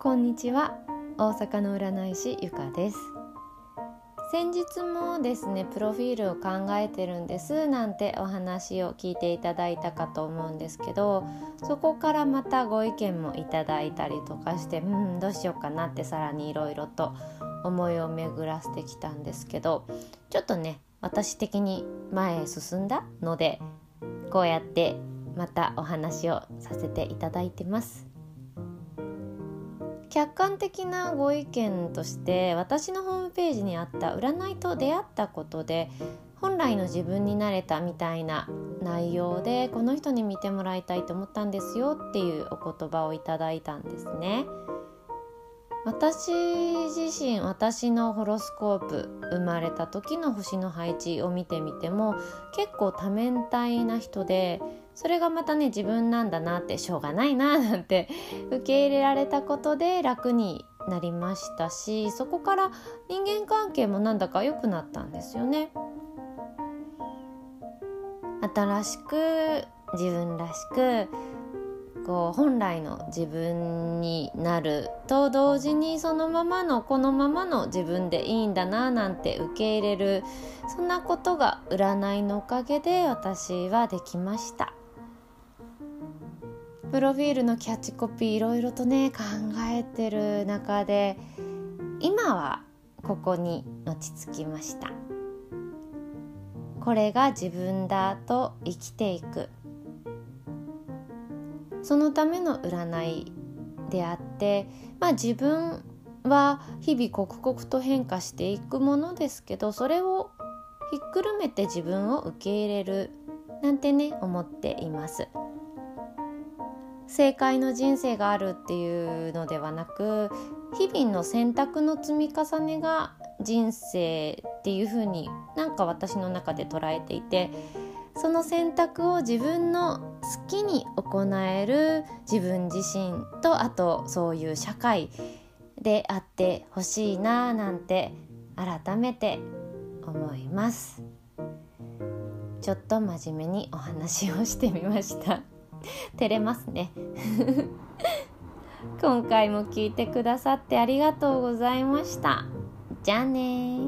こんにちは。大阪の占い師ゆかです。先日もですねプロフィールを考えてるんです。なんてお話を聞いていただいたかと思うんですけどそこからまたご意見もいただいたりとかしてうんどうしようかなってさらにいろいろと思いを巡らせてきたんですけどちょっとね私的に前へ進んだのでこうやってまたお話をさせていただいてます。客観的なご意見として私のホームページにあった占いと出会ったことで本来の自分になれたみたいな内容でこの人に見てもらいたいと思ったんですよっていうお言葉をいただいたんですね。私自身私のホロスコープ生まれた時の星の配置を見てみても結構多面体な人でそれがまたね自分なんだなってしょうがないななんて 受け入れられたことで楽になりましたしそこから人間関係もなんだか良くなったんですよね。新しく自分らしくこう本来の自分になると同時にそのままのこのままの自分でいいんだななんて受け入れるそんなことが占いのおかげで私はできましたプロフィールのキャッチコピーいろいろとね考えてる中で今はここに落ち着きました。これが自分だと生きていく。そのための占いであって、まあ、自分は日々刻々と変化していくものですけどそれをひっくるめて自分を受け入れるなんてね思っています。正解の人生があるっていうのではなく日々の選択の積み重ねが人生っていう風になんか私の中で捉えていてその選択を自分の好きに行える自分自身とあとそういう社会であってほしいななんて改めて思います。ちょっと真面目にお話をしてみました。照れますね。今回も聞いてくださってありがとうございました。じゃあね